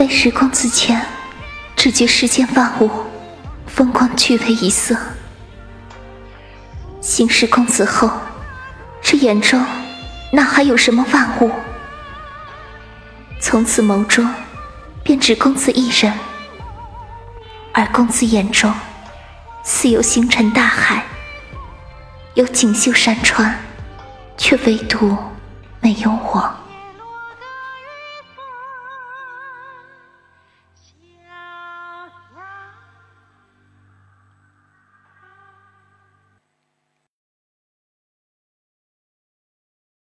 被时公子前，只觉世间万物风光俱为一色。行时公子后，这眼中哪还有什么万物？从此眸中便只公子一人，而公子眼中似有星辰大海，有锦绣山川，却唯独没有我。